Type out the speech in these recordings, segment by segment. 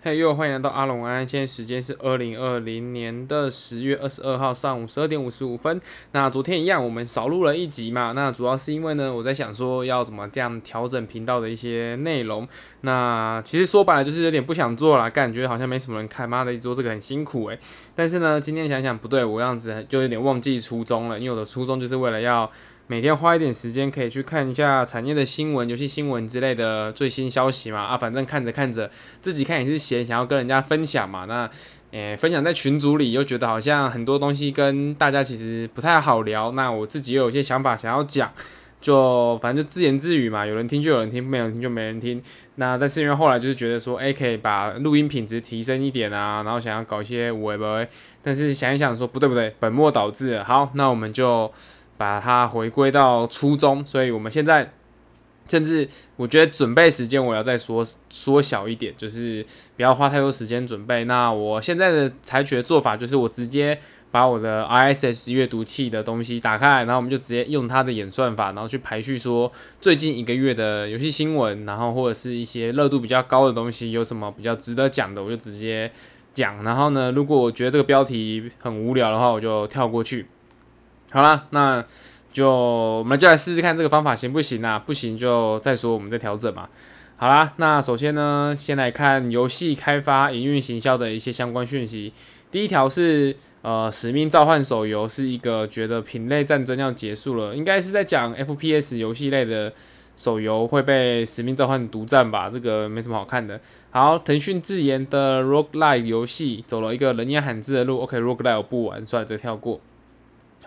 嘿呦，欢迎来到阿龙安，现在时间是二零二零年的十月二十二号上午十二点五十五分。那昨天一样，我们少录了一集嘛。那主要是因为呢，我在想说要怎么这样调整频道的一些内容。那其实说白了就是有点不想做了，感觉好像没什么人看，妈的，一做这个很辛苦诶、但是呢，今天想想不对，我这样子就有点忘记初衷了，因为我的初衷就是为了要。每天花一点时间可以去看一下产业的新闻、游戏新闻之类的最新消息嘛？啊，反正看着看着，自己看也是闲，想要跟人家分享嘛。那，诶、分享在群组里又觉得好像很多东西跟大家其实不太好聊。那我自己又有些想法想要讲，就反正就自言自语嘛。有人听就有人听，没有人听就没人听。那但是因为后来就是觉得说，诶、可以把录音品质提升一点啊，然后想要搞一些有的没的，但是想一想说不对不对，本末倒置。好，那我们就。把它回归到初衷，所以我们现在甚至我觉得准备时间我要再缩缩小一点，就是不要花太多时间准备。那我现在的采取的做法就是，我直接把我的 RSS 阅读器的东西打开，然后我们就直接用它的演算法，然后去排序说最近一个月的游戏新闻，然后或者是一些热度比较高的东西，有什么比较值得讲的，我就直接讲。然后呢，如果我觉得这个标题很无聊的话，我就跳过去。好啦，那就我们就来试试看这个方法行不行啊？不行就再说，我们再调整嘛。好啦，那首先呢，先来看游戏开发、营运、行销的一些相关讯息。第一条是，呃，《使命召唤》手游是一个觉得品类战争要结束了，应该是在讲 FPS 游戏类的手游会被《使命召唤》独占吧？这个没什么好看的。好，腾讯自研的 Roguelike 游戏走了一个人烟罕至的路。OK，Roguelike 我不玩，算了，这跳过。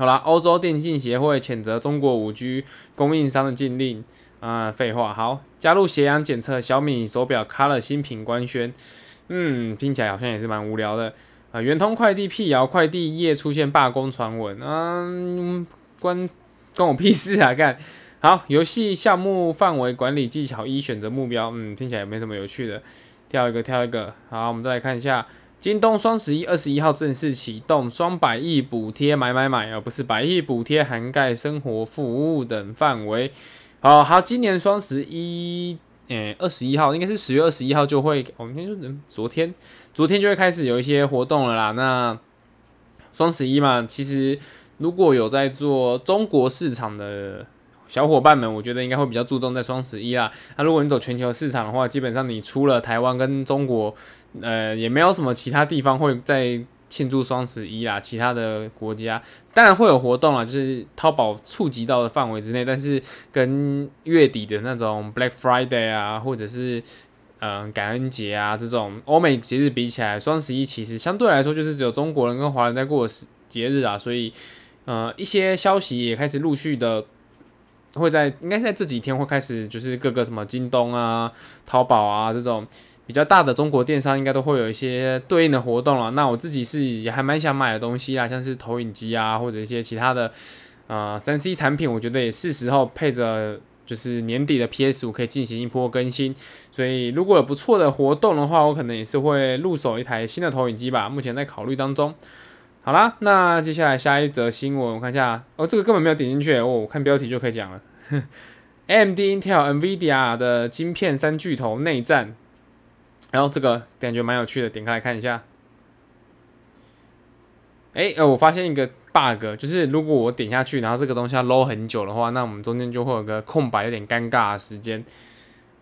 好啦，欧洲电信协会谴责中国五 G 供应商的禁令。啊、废话。好，加入斜阳检测，小米手表卡了新品官宣。嗯，听起来好像也是蛮无聊的。啊、圆通快递辟谣快递业出现罢工传闻。嗯，关关我屁事啊！干。好，游戏项目范围管理技巧一，选择目标。嗯，听起来也没什么有趣的。跳一个，跳一个。好，我们再来看一下。京东双十一二十一号正式启动，双百亿补贴买买买，而不是百亿补贴涵盖生活服务等范围。好好，今年双十一，诶，二十一号应该是十月二十一号就会，我们今天就昨天，昨天就会开始有一些活动了啦。那双十一嘛，其实如果有在做中国市场的。小伙伴们，我觉得应该会比较注重在双十一啦。那如果你走全球市场的话，基本上你除了台湾跟中国，呃，也没有什么其他地方会在庆祝双十一啦。其他的国家当然会有活动啦，就是淘宝触及到的范围之内，但是跟月底的那种 Black Friday 啊，或者是嗯、感恩节啊这种欧美节日比起来，双十一其实相对来说就是只有中国人跟华人在过节日啊。所以呃一些消息也开始陆续的。会在应该在这几天会开始，就是各个什么京东啊、淘宝啊这种比较大的中国电商，应该都会有一些对应的活动了。那我自己是也还蛮想买的东西啊，像是投影机啊，或者一些其他的呃三 C 产品，我觉得也是时候配着就是年底的 PS 五可以进行一波更新。所以如果有不错的活动的话，我可能也是会入手一台新的投影机吧，目前在考虑当中。好啦，那接下来下一则新闻，我看一下哦，这个根本没有点进去哦，我看标题就可以讲了。AMD、Intel、NVIDIA 的晶片三巨头内战，然后这个感觉蛮有趣的，点开来看一下。哎，呃，我发现一个 bug，就是如果我点下去，然后这个东西要 load 很久的话，那我们中间就会有个空白，有点尴尬的时间。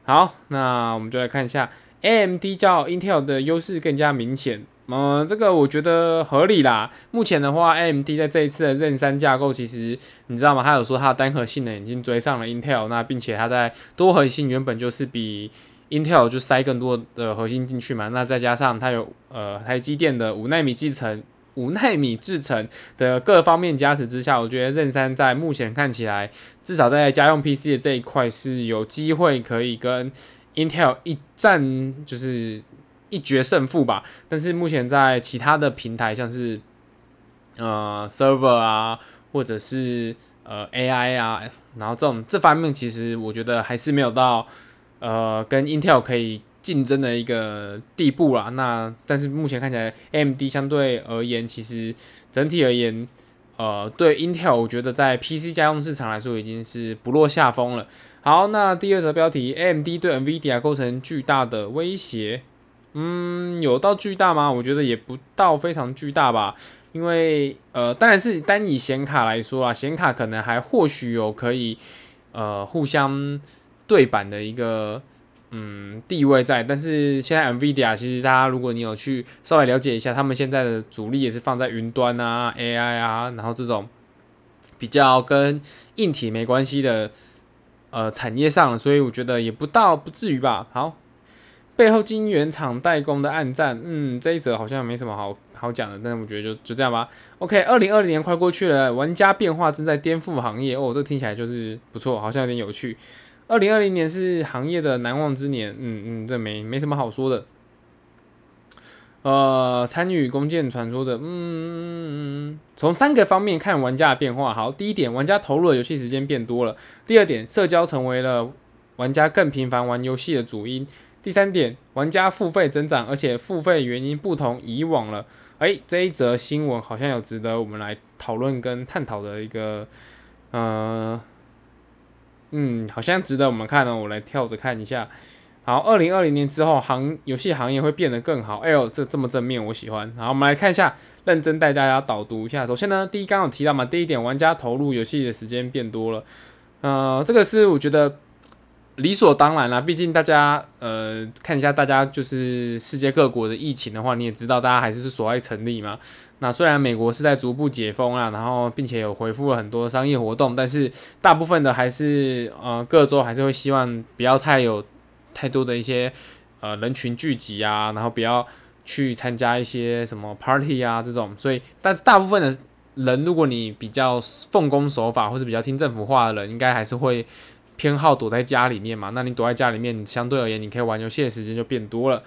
好，那我们就来看一下，AMD 较 Intel 的优势更加明显。嗯，这个我觉得合理啦。目前的话，AMD 在这一次的任三架构，其实你知道吗？他有说它的单核性能已经追上了 Intel，那并且它在多核心原本就是比 Intel 就塞更多的核心进去嘛。那再加上它有呃台积电的五奈米制程、五奈米制程的各方面加持之下，我觉得任三在目前看起来，至少在家用 PC 的这一块是有机会可以跟 Intel 一战，就是。一决胜负吧，但是目前在其他的平台，像是呃 server 啊，或者是呃 AI 啊，然后这种这方面，其实我觉得还是没有到呃跟 Intel 可以竞争的一个地步啦。那但是目前看起来，AMD 相对而言，其实整体而言，呃对 Intel，我觉得在 PC 家用市场来说，已经是不落下风了。好，那第二则标题，AMD 对 NVIDIA 构成巨大的威胁。嗯，有到巨大吗？我觉得也不到非常巨大吧。因为呃，当然是单以显卡来说啊，显卡可能还或许有可以呃互相对板的一个嗯地位在。但是现在 NVIDIA 其实大家如果你有去稍微了解一下，他们现在的主力也是放在云端啊、AI 啊，然后这种比较跟硬体没关系的呃产业上，所以我觉得也不到不至于吧。好。背后晶圆厂代工的暗战，嗯，这一则好像没什么好好讲的，但是我觉得就就这样吧。OK，二零二零年快过去了，玩家变化正在颠覆行业哦，这听起来就是不错，好像有点有趣。二零二零年是行业的难忘之年，嗯嗯，这没没什么好说的。呃，参与《弓箭传说》的，嗯，从三个方面看玩家的变化。好，第一点，玩家投入的游戏时间变多了；第二点，社交成为了玩家更频繁玩游戏的主因。第三点，玩家付费增长，而且付费原因不同以往了。诶，这一则新闻好像有值得我们来讨论跟探讨的一个，呃，嗯，好像值得我们看呢。我来跳着看一下。好，二零二零年之后，行游戏行业会变得更好。哎呦，这这么正面，我喜欢。好，我们来看一下，认真带大家导读一下。首先呢，第一刚刚有提到嘛，第一点，玩家投入游戏的时间变多了。呃，这个是我觉得。理所当然啦、毕竟大家呃看一下大家就是世界各国的疫情的话，你也知道大家还是锁在城里嘛。那虽然美国是在逐步解封啦，然后并且有恢复了很多商业活动，但是大部分的还是呃各州还是会希望不要太有太多的一些呃人群聚集啊，然后不要去参加一些什么 party 啊这种。所以但大部分的人，如果你比较奉公守法或者比较听政府话的人，应该还是会。偏好躲在家里面嘛，那你躲在家里面，相对而言，你可以玩游戏的时间就变多了。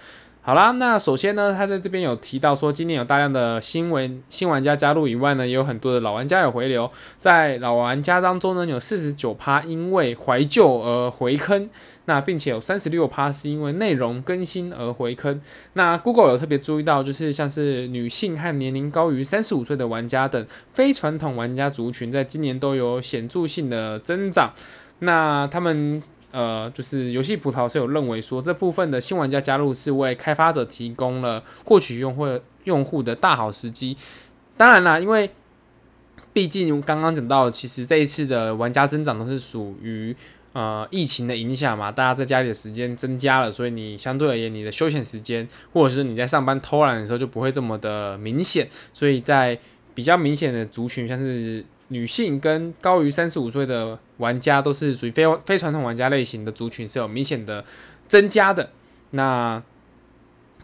好啦，那首先呢，他在这边有提到说，今年有大量的新闻新玩家加入以外呢，也有很多的老玩家有回流。在老玩家当中呢，有四十九趴因为怀旧而回坑，那并且有三十六趴是因为内容更新而回坑。那 Google 有特别注意到，就是像是女性和年龄高于三十五岁的玩家等非传统玩家族群，在今年都有显著性的增长。那他们呃，就是游戏葡萄是有认为说，这部分的新玩家加入是为开发者提供了获取用户用户的大好时机。当然啦，因为毕竟刚刚讲到，其实这一次的玩家增长都是属于呃疫情的影响嘛，大家在家里的时间增加了，所以你相对而言，你的休闲时间或者是你在上班偷懒的时候就不会这么的明显，所以在比较明显的族群，像是。女性跟高于三十五岁的玩家都是属于非非传统玩家类型的族群，是有明显的增加的。那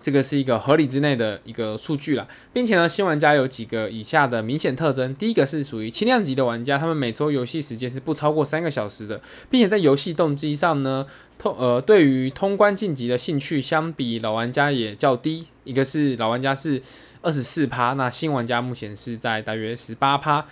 这个是一个合理之内的一个数据了，并且呢，新玩家有几个以下的明显特征：第一个是属于轻量级的玩家，他们每周游戏时间是不超过三个小时的，并且在游戏动机上呢，通呃对于通关晋级的兴趣相比老玩家也较低。一个是老玩家是二十四趴，那新玩家目前是在大约十八趴。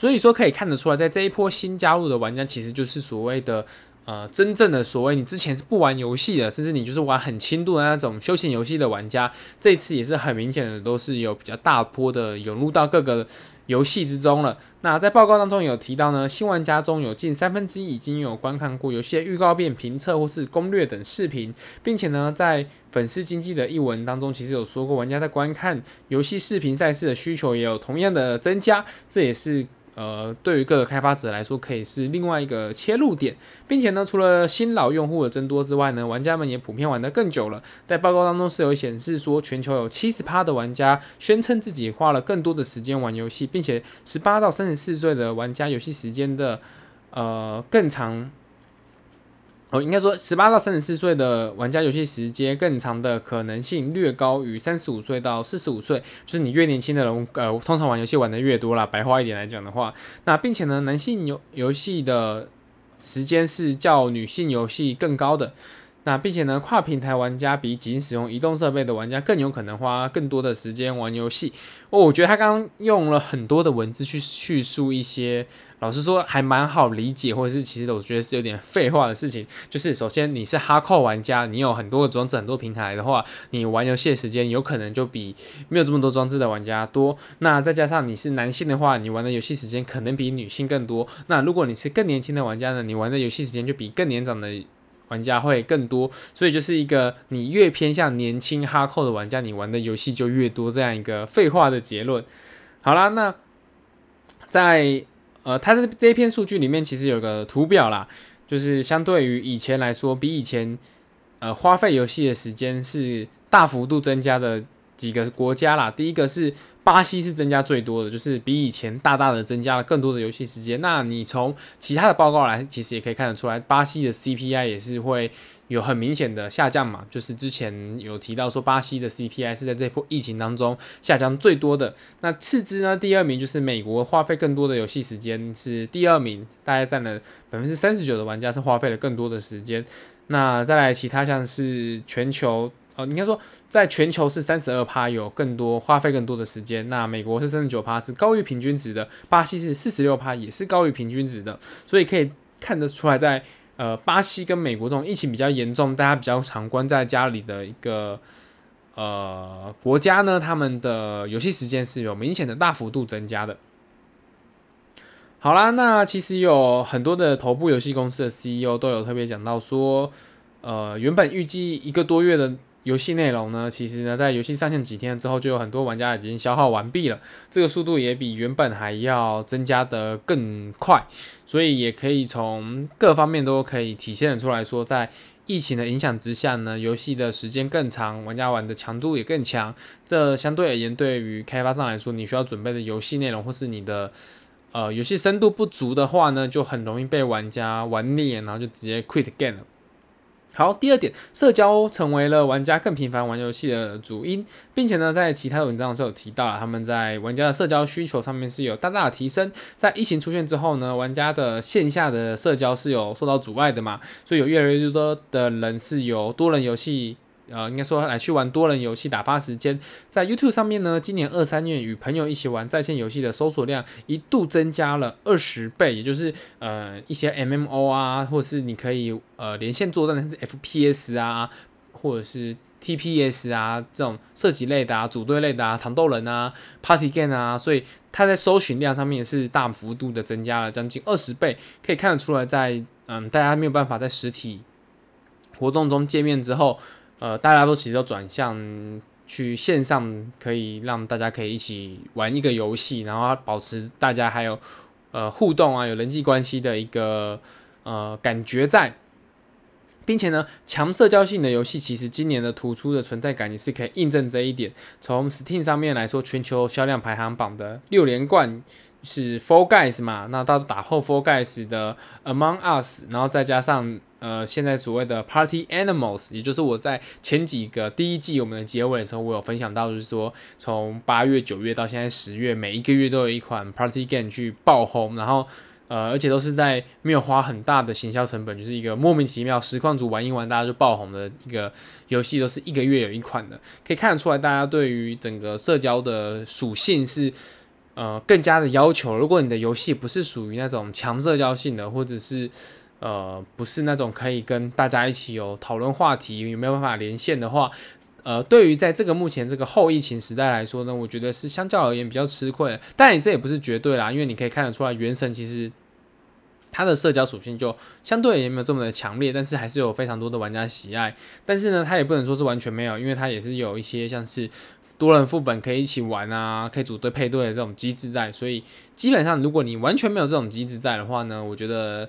所以说可以看得出来，在这一波新加入的玩家，其实就是所谓的呃真正的所谓你之前是不玩游戏的，甚至你就是玩很轻度的那种休闲游戏的玩家，这一次也是很明显的都是有比较大波的涌入到各个游戏之中了。那在报告当中有提到呢，新玩家中有近三分之一已经有观看过游戏的预告片、评测或是攻略等视频，并且呢，在粉丝经济的一文当中，其实有说过，玩家在观看游戏视频赛事的需求也有同样的增加，这也是。呃，对于各个开发者来说，可以是另外一个切入点，并且呢，除了新老用户的增多之外呢，玩家们也普遍玩得更久了。在报告当中是有显示说，全球有七十趴的玩家宣称自己花了更多的时间玩游戏，并且十八到三十四岁的玩家游戏时间的呃更长。哦，应该说，十八到三十四岁的玩家游戏时间更长的可能性略高于三十五岁到四十五岁，就是你越年轻的人，呃，通常玩游戏玩的越多啦。白话一点来讲的话，那并且呢，男性游游戏的时间是较女性游戏更高的。那并且呢，跨平台玩家比仅使用移动设备的玩家更有可能花更多的时间玩游戏。哦，我觉得他刚刚用了很多的文字去叙述一些，老实说还蛮好理解，或者是其实我觉得是有点废话的事情。就是首先你是哈扣玩家，你有很多的装置、很多平台的话，你玩游戏的时间有可能就比没有这么多装置的玩家多。那再加上你是男性的话，你玩的游戏时间可能比女性更多。那如果你是更年轻的玩家呢，你玩的游戏时间就比更年长的。玩家会更多，所以就是一个你越偏向年轻哈扣的玩家，你玩的游戏就越多这样一个废话的结论。好啦，那在呃，它的这一篇数据里面其实有个图表啦，就是相对于以前来说，比以前呃花费游戏的时间是大幅度增加的几个国家啦。第一个是巴西是增加最多的，就是比以前大大的增加了更多的游戏时间。那你从其他的报告来，其实也可以看得出来，巴西的 CPI 也是会。有很明显的下降嘛，就是之前有提到说巴西的 CPI 是在这波疫情当中下降最多的。那次之呢，第二名就是美国花费更多的游戏时间是第二名，大概占了百分之三十九的玩家是花费了更多的时间。那再来其他像是全球，呃，应该说在全球是三十二趴有更多花费更多的时间。那美国是三十九趴是高于平均值的，巴西是四十六趴也是高于平均值的，所以可以看得出来在。呃，巴西跟美国这种疫情比较严重，大家比较常关在家里的一个呃国家呢，他们的游戏时间是有明显的大幅度增加的。好啦，那其实有很多的头部游戏公司的 CEO 都有特别讲到说，呃，原本预计一个多月的。游戏内容呢，其实呢，在游戏上线几天之后，就有很多玩家已经消耗完毕了。这个速度也比原本还要增加的更快，所以也可以从各方面都可以体现出来说，在疫情的影响之下呢，游戏的时间更长，玩家玩的强度也更强。这相对而言，对于开发商来说，你需要准备的游戏内容或是你的呃游戏深度不足的话呢，就很容易被玩家玩腻，然后就直接 quit game 了。好，第二点，社交成为了玩家更频繁玩游戏的主因，并且呢，在其他的文章上有提到了，他们在玩家的社交需求上面是有大大的提升。在疫情出现之后呢，玩家的线下的社交是有受到阻碍的嘛，所以有越来越多的人是由多人游戏。呃，应该说来去玩多人游戏打发时间，在 YouTube 上面呢，今年二三月与朋友一起玩在线游戏的搜索量一度增加了二十倍，也就是呃一些 MMO 啊，或是你可以呃连线作战的是 FPS 啊，或者是 TPS 啊这种射击类的啊、组队类的啊、糖豆人啊、Party Game 啊，所以它在搜寻量上面也是大幅度的增加了将近二十倍，可以看得出来，在嗯大家没有办法在实体活动中见面之后。呃，大家都其实都转向去线上，可以让大家可以一起玩一个游戏，然后保持大家还有呃互动啊，有人际关系的一个呃感觉在，并且呢，强社交性的游戏其实今年的突出的存在感也是可以印证这一点。从 Steam 上面来说，全球销量排行榜的六连冠。是 f o r Guys 嘛？那到打后 f o r Guys 的 Among Us，然后再加上呃现在所谓的 Party Animals，也就是我在前几个第一季我们的结尾的时候，我有分享到，就是说从八月、九月到现在十月，每一个月都有一款 Party Game 去爆红，然后呃而且都是在没有花很大的行销成本，就是一个莫名其妙实况组玩一玩大家就爆红的一个游戏，都是一个月有一款的，可以看得出来大家对于整个社交的属性是。呃，更加的要求，如果你的游戏不是属于那种强社交性的，或者是呃不是那种可以跟大家一起有讨论话题，有没有办法连线的话，呃，对于在这个目前这个后疫情时代来说呢，我觉得是相较而言比较吃亏。但这也不是绝对啦，因为你可以看得出来，原神其实它的社交属性就相对而言没有这么的强烈，但是还是有非常多的玩家喜爱。但是呢，它也不能说是完全没有，因为它也是有一些像是。多人副本可以一起玩啊，可以组队配对的这种机制在，所以基本上如果你完全没有这种机制在的话呢，我觉得，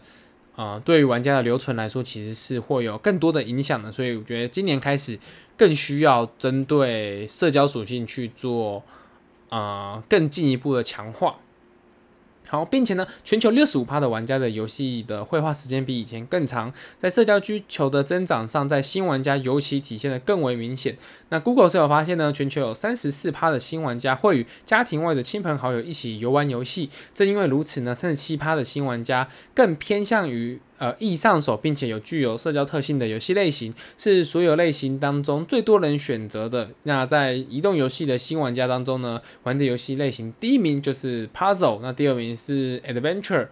啊，对于玩家的留存来说，其实是会有更多的影响的。所以我觉得今年开始更需要针对社交属性去做，啊，更进一步的强化。好，并且呢，全球六十五趴的玩家的游戏的绘画时间比以前更长，在社交需求的增长上，在新玩家尤其体现得更为明显。那 Google 是有发现呢，全球有三十四趴的新玩家会与家庭外的亲朋好友一起游玩游戏。正因为如此呢，三十七趴的新玩家更偏向于。呃，易上手并且有具有社交特性的游戏类型，是所有类型当中最多人选择的。那在移动游戏的新玩家当中呢，玩的游戏类型第一名就是 Puzzle，那第二名是 Adventure，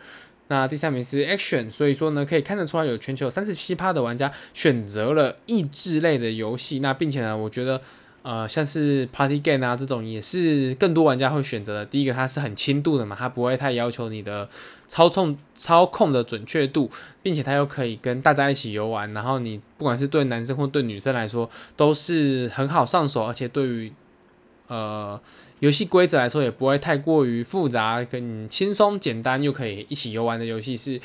那第三名是 Action。所以说呢，可以看得出来，有全球三十七趴的玩家选择了益智类的游戏。那并且呢，我觉得呃，像是 Party Game 啊这种，也是更多玩家会选择的。第一个，它是很轻度的嘛，它不会太要求你的操控操控的准确度，并且它又可以跟大家一起游玩。然后你不管是对男生或对女生来说，都是很好上手，而且对于呃游戏规则来说，也不会太过于复杂，跟轻松简单又可以一起游玩的游戏是。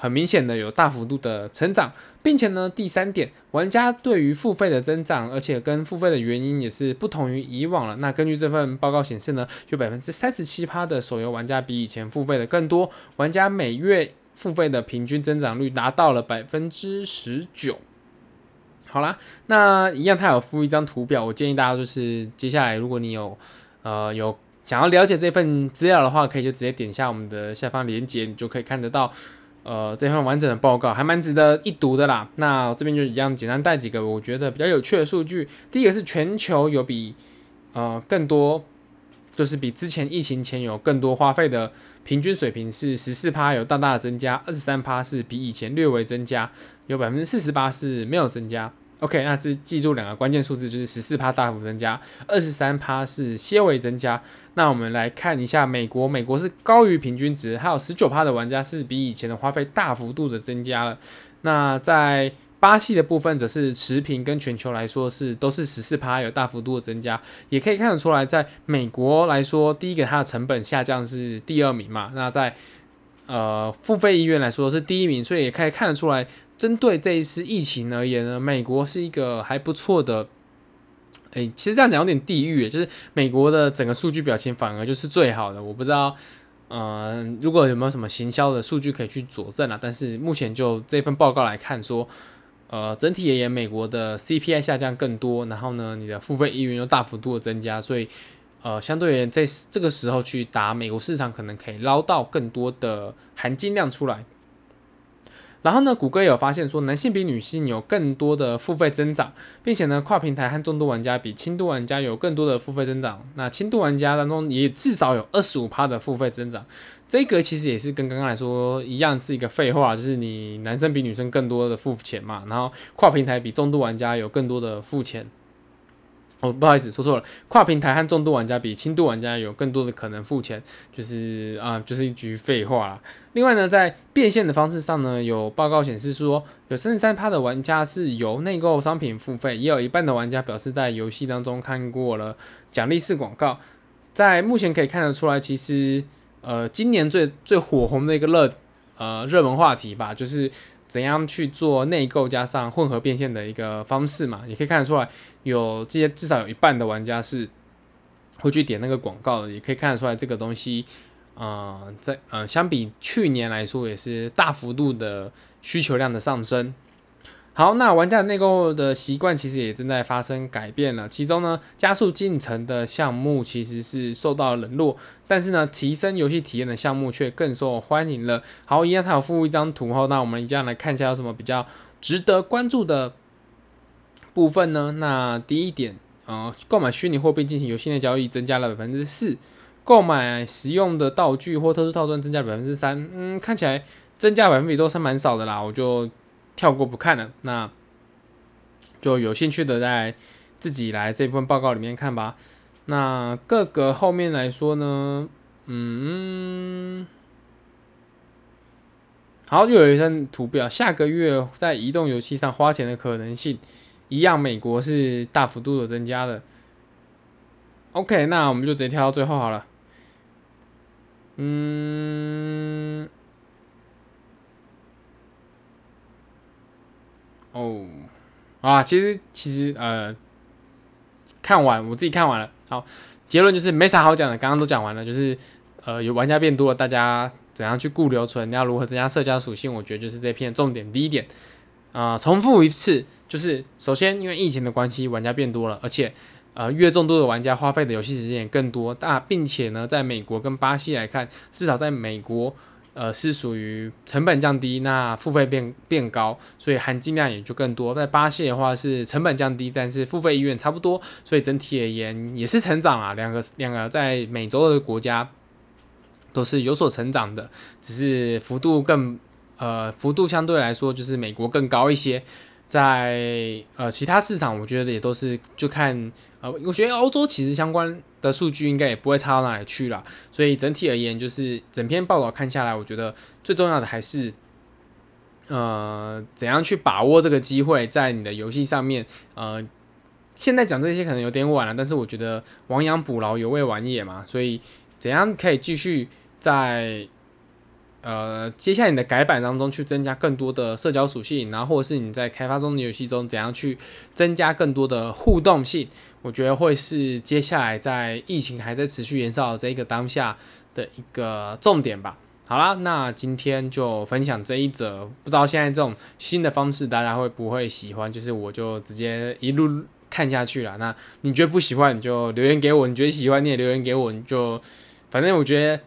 很明显的有大幅度的成长，并且呢，第三点，玩家对于付费的增长，而且跟付费的原因也是不同于以往了。那根据这份报告显示呢，有百分之三十七趴的手游玩家比以前付费的更多，玩家每月付费的平均增长率达到了百分之十九。好啦，那一样，他有附一张图表，我建议大家就是接下来，如果你有呃有想要了解这份资料的话，可以就直接点一下我们的下方链接，你就可以看得到。呃，这份完整的报告还蛮值得一读的啦。那我这边就一样简单带几个我觉得比较有趣的数据。第一个是全球有比呃更多，就是比之前疫情前有更多花费的平均水平是十四趴，有大大的增加；二十三趴是比以前略微增加，有百分之四十八是没有增加。OK，那这记住两个关键数字，就是十四趴大幅增加，二十三趴是些微增加。那我们来看一下美国，美国是高于平均值，还有十九趴的玩家是比以前的花费大幅度的增加了。那在巴西的部分则是持平，跟全球来说是都是十四趴有大幅度的增加。也可以看得出来，在美国来说，第一个它的成本下降是第二名嘛，那在呃付费意愿来说是第一名，所以也可以看得出来。针对这一次疫情而言呢，美国是一个还不错的。诶，其实这样讲有点地狱，就是美国的整个数据表现反而就是最好的。我不知道，嗯、呃，如果有没有什么行销的数据可以去佐证啊？但是目前就这份报告来看说，呃，整体而言，美国的 CPI 下降更多，然后呢，你的付费意愿又大幅度的增加，所以呃，相对而言，在这个时候去打美国市场，可能可以捞到更多的含金量出来。然后呢，谷歌也有发现说，男性比女性有更多的付费增长，并且呢，跨平台和重度玩家比轻度玩家有更多的付费增长。那轻度玩家当中也至少有二十五趴的付费增长。这个其实也是跟刚刚来说一样，是一个废话，就是你男生比女生更多的付钱嘛，然后跨平台比重度玩家有更多的付钱。哦，不好意思，说错了。跨平台和重度玩家比轻度玩家有更多的可能付钱，就是啊、就是一句废话啦。另外呢，在变现的方式上呢，有报告显示说，有三十三趴的玩家是由内购商品付费，也有一半的玩家表示在游戏当中看过了奖励式广告。在目前可以看得出来，其实呃，今年最最火红的一个热呃热门话题吧，就是。怎样去做内购加上混合变现的一个方式嘛？也可以看得出来，有这些至少有一半的玩家是会去点那个广告的，也可以看得出来这个东西，啊，在呃相比去年来说也是大幅度的需求量的上升。好，那玩家内购的习惯其实也正在发生改变了。其中呢，加速进程的项目其实是受到了冷落，但是呢，提升游戏体验的项目却更受欢迎了。好，一样，他有附一张图后，那我们一样来看一下有什么比较值得关注的部分呢？那第一点，呃，购买虚拟货币进行游戏内交易增加了百分之四，购买实用的道具或特殊套装增加了百分之三。嗯，看起来增加百分比都是蛮少的啦，我就。跳过不看了，那就有兴趣的再自己来这份报告里面看吧。那各个后面来说呢，嗯，好，又有一张图表，下个月在移动游戏上花钱的可能性，一样，美国是大幅度的增加的。OK，那我们就直接跳到最后好了。嗯。哦，啊，其实其实呃，看完我自己看完了，好，结论就是没啥好讲的，刚刚都讲完了，就是呃有玩家变多了，大家怎样去固留存，要如何增加社交属性，我觉得就是这篇重点。第一点，啊、重复一次，就是首先因为疫情的关系，玩家变多了，而且呃越众多的玩家花费的游戏时间也更多，但并且呢，在美国跟巴西来看，至少在美国。呃，是属于成本降低，那付费变变高，所以含金量也就更多。在巴西的话是成本降低，但是付费意愿差不多，所以整体而言也是成长啊。两个两个在美洲的国家都是有所成长的，只是幅度更呃幅度相对来说就是美国更高一些。在呃其他市场，我觉得也都是就看呃，我觉得欧洲其实相关的数据应该也不会差到哪里去了。所以整体而言，就是整篇报道看下来，我觉得最重要的还是呃怎样去把握这个机会，在你的游戏上面。呃，现在讲这些可能有点晚了，但是我觉得亡羊补牢，犹未晚也嘛。所以怎样可以继续在。呃，接下来你的改版当中去增加更多的社交属性，然后或者是你在开发中的游戏中怎样去增加更多的互动性，我觉得会是接下来在疫情还在持续延烧的这一个当下的一个重点吧。好啦，那今天就分享这一则，不知道现在这种新的方式大家会不会喜欢？就是我就直接一路看下去了。那你觉得不喜欢你就留言给我，你觉得喜欢你也留言给我，你就反正我觉得。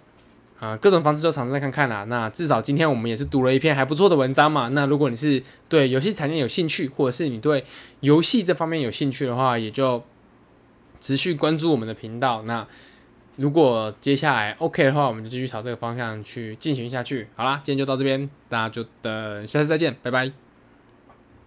啊、各种方式都尝试看看啦。那至少今天我们也是读了一篇还不错的文章嘛。那如果你是对游戏产业有兴趣，或者是你对游戏这方面有兴趣的话，也就持续关注我们的频道。那如果接下来 OK 的话，我们就继续朝这个方向去进行下去。好啦，今天就到这边，大家就等下次再见，拜拜。